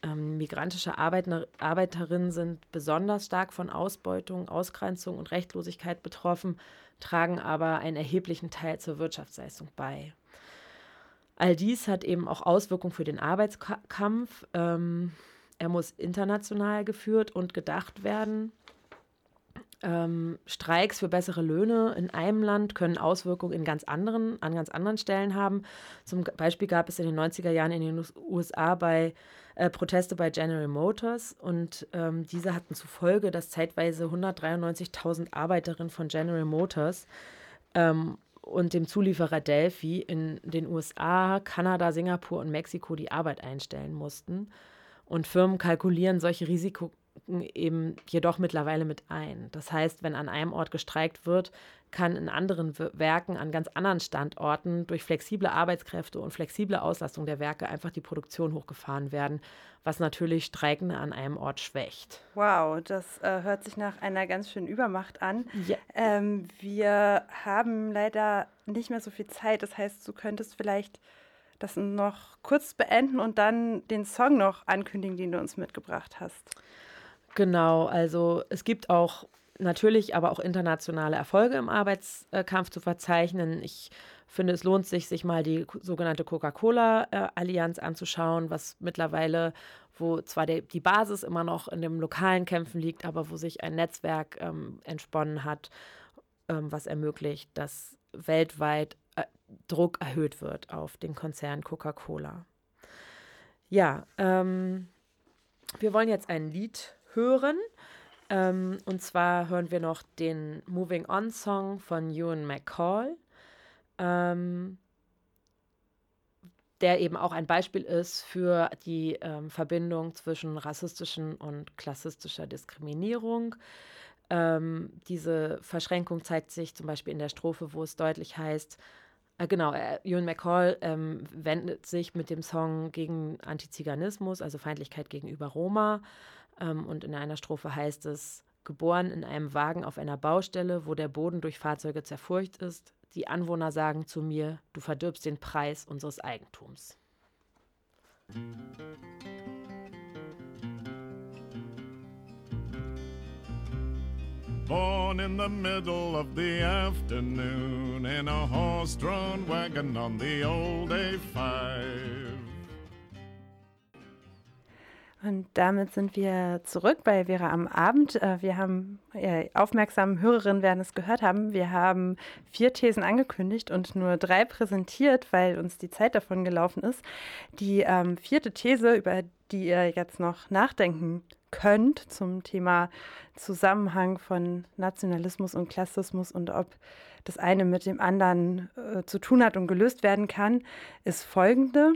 Speaker 2: Ähm, migrantische Arbeitner, Arbeiterinnen sind besonders stark von Ausbeutung, Ausgrenzung und Rechtlosigkeit betroffen, tragen aber einen erheblichen Teil zur Wirtschaftsleistung bei. All dies hat eben auch Auswirkungen für den Arbeitskampf. Ähm, er muss international geführt und gedacht werden. Ähm, Streiks für bessere Löhne in einem Land können Auswirkungen in ganz anderen, an ganz anderen Stellen haben. Zum Beispiel gab es in den 90er Jahren in den USA bei äh, Proteste bei General Motors und ähm, diese hatten zur Folge, dass zeitweise 193.000 Arbeiterinnen von General Motors ähm, und dem Zulieferer Delphi in den USA, Kanada, Singapur und Mexiko die Arbeit einstellen mussten. Und Firmen kalkulieren solche Risiken eben jedoch mittlerweile mit ein. Das heißt, wenn an einem Ort gestreikt wird, kann in anderen Werken an ganz anderen Standorten durch flexible Arbeitskräfte und flexible Auslastung der Werke einfach die Produktion hochgefahren werden, was natürlich Streikende an einem Ort schwächt.
Speaker 7: Wow, das äh, hört sich nach einer ganz schönen Übermacht an. Ja. Ähm, wir haben leider nicht mehr so viel Zeit. Das heißt, du könntest vielleicht das noch kurz beenden und dann den Song noch ankündigen, den du uns mitgebracht hast.
Speaker 2: Genau, also es gibt auch natürlich aber auch internationale Erfolge im Arbeitskampf zu verzeichnen. Ich finde, es lohnt sich, sich mal die sogenannte Coca-Cola-Allianz anzuschauen, was mittlerweile, wo zwar der, die Basis immer noch in dem lokalen Kämpfen liegt, aber wo sich ein Netzwerk ähm, entsponnen hat, ähm, was ermöglicht, dass weltweit äh, Druck erhöht wird auf den Konzern Coca-Cola. Ja, ähm, wir wollen jetzt ein Lied hören. Ähm, und zwar hören wir noch den Moving On Song von Ewan McCall, ähm, der eben auch ein Beispiel ist für die ähm, Verbindung zwischen rassistischen und klassistischer Diskriminierung. Ähm, diese Verschränkung zeigt sich zum Beispiel in der Strophe, wo es deutlich heißt, äh, genau, äh, Ewan McCall ähm, wendet sich mit dem Song gegen Antiziganismus, also Feindlichkeit gegenüber Roma. Ähm, und in einer Strophe heißt es, geboren in einem Wagen auf einer Baustelle, wo der Boden durch Fahrzeuge zerfurcht ist. Die Anwohner sagen zu mir, du verdirbst den Preis unseres Eigentums.
Speaker 12: Born in the middle of the afternoon in a horse drawn wagon on the old A5.
Speaker 7: Und damit sind wir zurück bei Vera am Abend. Äh, wir haben, ja, aufmerksame Hörerinnen werden es gehört haben, wir haben vier Thesen angekündigt und nur drei präsentiert, weil uns die Zeit davon gelaufen ist. Die ähm, vierte These, über die ihr jetzt noch nachdenken könnt zum Thema Zusammenhang von Nationalismus und Klassismus und ob das eine mit dem anderen äh, zu tun hat und gelöst werden kann, ist folgende.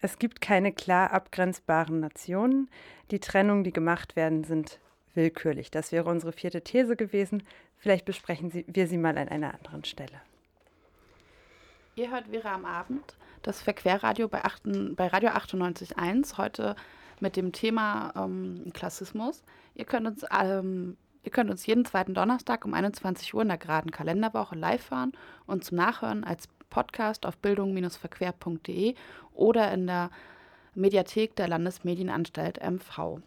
Speaker 7: Es gibt keine klar abgrenzbaren Nationen. Die Trennungen, die gemacht werden, sind willkürlich. Das wäre unsere vierte These gewesen. Vielleicht besprechen Sie, wir sie mal an einer anderen Stelle.
Speaker 3: Ihr hört Vera am Abend, das Verquerradio bei, 8, bei Radio 98.1, heute mit dem Thema ähm, Klassismus. Ihr könnt, uns, ähm, ihr könnt uns jeden zweiten Donnerstag um 21 Uhr in der geraden Kalenderwoche live hören und zum Nachhören als Podcast auf bildung-verquer.de oder in der Mediathek der Landesmedienanstalt MV.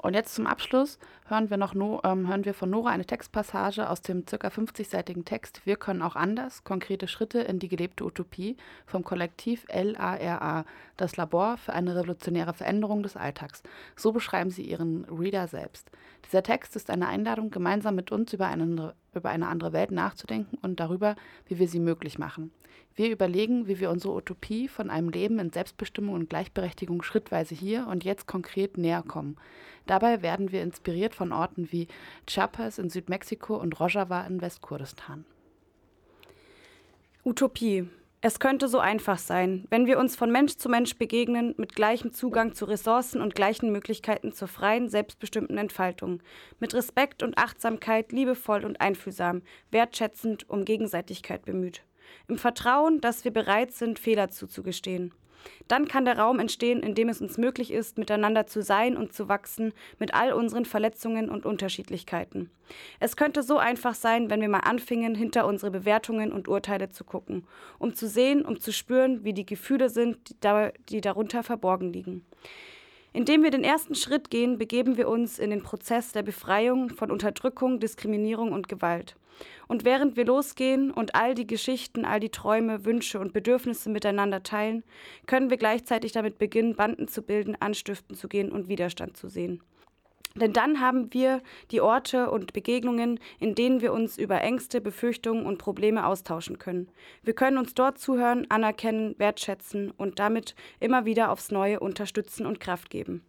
Speaker 3: Und jetzt zum Abschluss hören wir, noch no, ähm, hören wir von Nora eine Textpassage aus dem ca. 50-seitigen Text Wir können auch anders, konkrete Schritte in die gelebte Utopie vom Kollektiv LARA, das Labor für eine revolutionäre Veränderung des Alltags. So beschreiben sie ihren Reader selbst. Dieser Text ist eine Einladung, gemeinsam mit uns über eine, über eine andere Welt nachzudenken und darüber, wie wir sie möglich machen. Wir überlegen, wie wir unsere Utopie von einem Leben in Selbstbestimmung und Gleichberechtigung schrittweise hier und jetzt konkret näher kommen. Dabei werden wir inspiriert von Orten wie Chiapas in Südmexiko und Rojava in Westkurdistan.
Speaker 1: Utopie. Es könnte so einfach sein, wenn wir uns von Mensch zu Mensch begegnen, mit gleichem Zugang zu Ressourcen und gleichen Möglichkeiten zur freien, selbstbestimmten Entfaltung, mit Respekt und Achtsamkeit, liebevoll und einfühlsam, wertschätzend um Gegenseitigkeit bemüht im Vertrauen, dass wir bereit sind, Fehler zuzugestehen. Dann kann der Raum entstehen, in dem es uns möglich ist, miteinander zu sein und zu wachsen, mit all unseren Verletzungen und Unterschiedlichkeiten. Es könnte so einfach sein, wenn wir mal anfingen, hinter unsere Bewertungen und Urteile zu gucken, um zu sehen, um zu spüren, wie die Gefühle sind, die, da, die darunter verborgen liegen. Indem wir den ersten Schritt gehen, begeben wir uns in den Prozess der Befreiung von Unterdrückung, Diskriminierung und Gewalt. Und während wir losgehen und all die Geschichten, all die Träume, Wünsche und Bedürfnisse miteinander teilen, können wir gleichzeitig damit beginnen, Banden zu bilden, anstiften zu gehen und Widerstand zu sehen. Denn dann haben wir die Orte und Begegnungen, in denen wir uns über Ängste, Befürchtungen und Probleme austauschen können. Wir können uns dort zuhören, anerkennen, wertschätzen und damit immer wieder aufs Neue unterstützen und Kraft geben.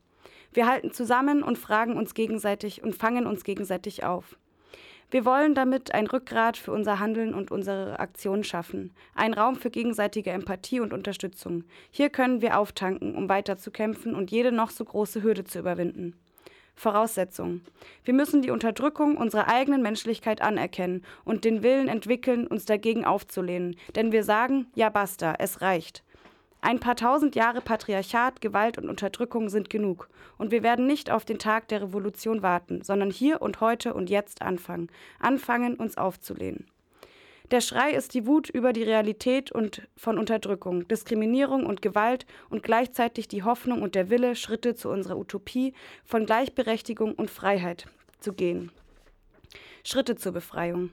Speaker 1: Wir halten zusammen und fragen uns gegenseitig und fangen uns gegenseitig auf. Wir wollen damit ein Rückgrat für unser Handeln und unsere Aktionen schaffen, einen Raum für gegenseitige Empathie und Unterstützung. Hier können wir auftanken, um weiterzukämpfen und jede noch so große Hürde zu überwinden. Voraussetzung. Wir müssen die Unterdrückung unserer eigenen Menschlichkeit anerkennen und den Willen entwickeln, uns dagegen aufzulehnen. Denn wir sagen, ja basta, es reicht. Ein paar tausend Jahre Patriarchat, Gewalt und Unterdrückung sind genug. Und wir werden nicht auf den Tag der Revolution warten, sondern hier und heute und jetzt anfangen. Anfangen, uns aufzulehnen. Der Schrei ist die Wut über die Realität und von Unterdrückung, Diskriminierung und Gewalt und gleichzeitig die Hoffnung und der Wille, Schritte zu unserer Utopie von Gleichberechtigung und Freiheit zu gehen. Schritte zur Befreiung.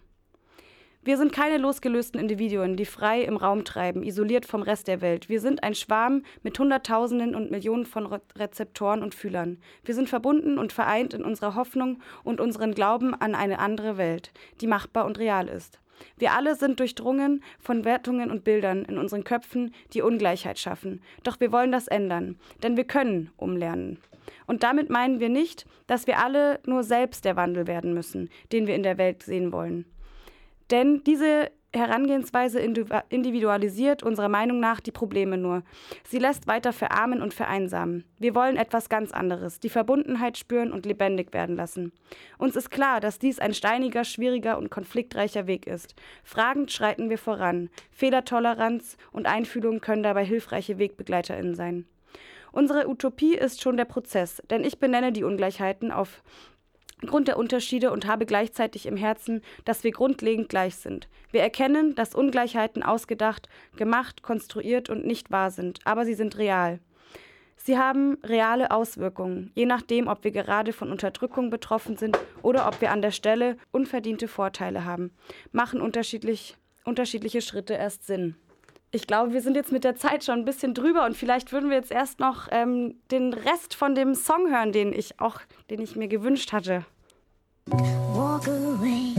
Speaker 1: Wir sind keine losgelösten Individuen, die frei im Raum treiben, isoliert vom Rest der Welt. Wir sind ein Schwarm mit Hunderttausenden und Millionen von Re Rezeptoren und Fühlern. Wir sind verbunden und vereint in unserer Hoffnung und unseren Glauben an eine andere Welt, die machbar und real ist. Wir alle sind durchdrungen von Wertungen und Bildern in unseren Köpfen, die Ungleichheit schaffen. Doch wir wollen das ändern, denn wir können umlernen. Und damit meinen wir nicht, dass wir alle nur selbst der Wandel werden müssen, den wir in der Welt sehen wollen. Denn diese Herangehensweise individualisiert unserer Meinung nach die Probleme nur. Sie lässt weiter verarmen und vereinsamen. Wir wollen etwas ganz anderes, die Verbundenheit spüren und lebendig werden lassen. Uns ist klar, dass dies ein steiniger, schwieriger und konfliktreicher Weg ist. Fragend schreiten wir voran. Fehlertoleranz und Einfühlung können dabei hilfreiche Wegbegleiterinnen sein. Unsere Utopie ist schon der Prozess, denn ich benenne die Ungleichheiten auf Grund der Unterschiede und habe gleichzeitig im Herzen, dass wir grundlegend gleich sind. Wir erkennen, dass Ungleichheiten ausgedacht, gemacht, konstruiert und nicht wahr sind, aber sie sind real. Sie haben reale Auswirkungen, je nachdem, ob wir gerade von Unterdrückung betroffen sind oder ob wir an der Stelle unverdiente Vorteile haben, machen unterschiedlich, unterschiedliche Schritte erst Sinn. Ich glaube, wir sind jetzt mit der Zeit schon ein bisschen drüber und vielleicht würden wir jetzt erst noch ähm, den Rest von dem Song hören, den ich auch, den ich mir gewünscht hatte. Walk away,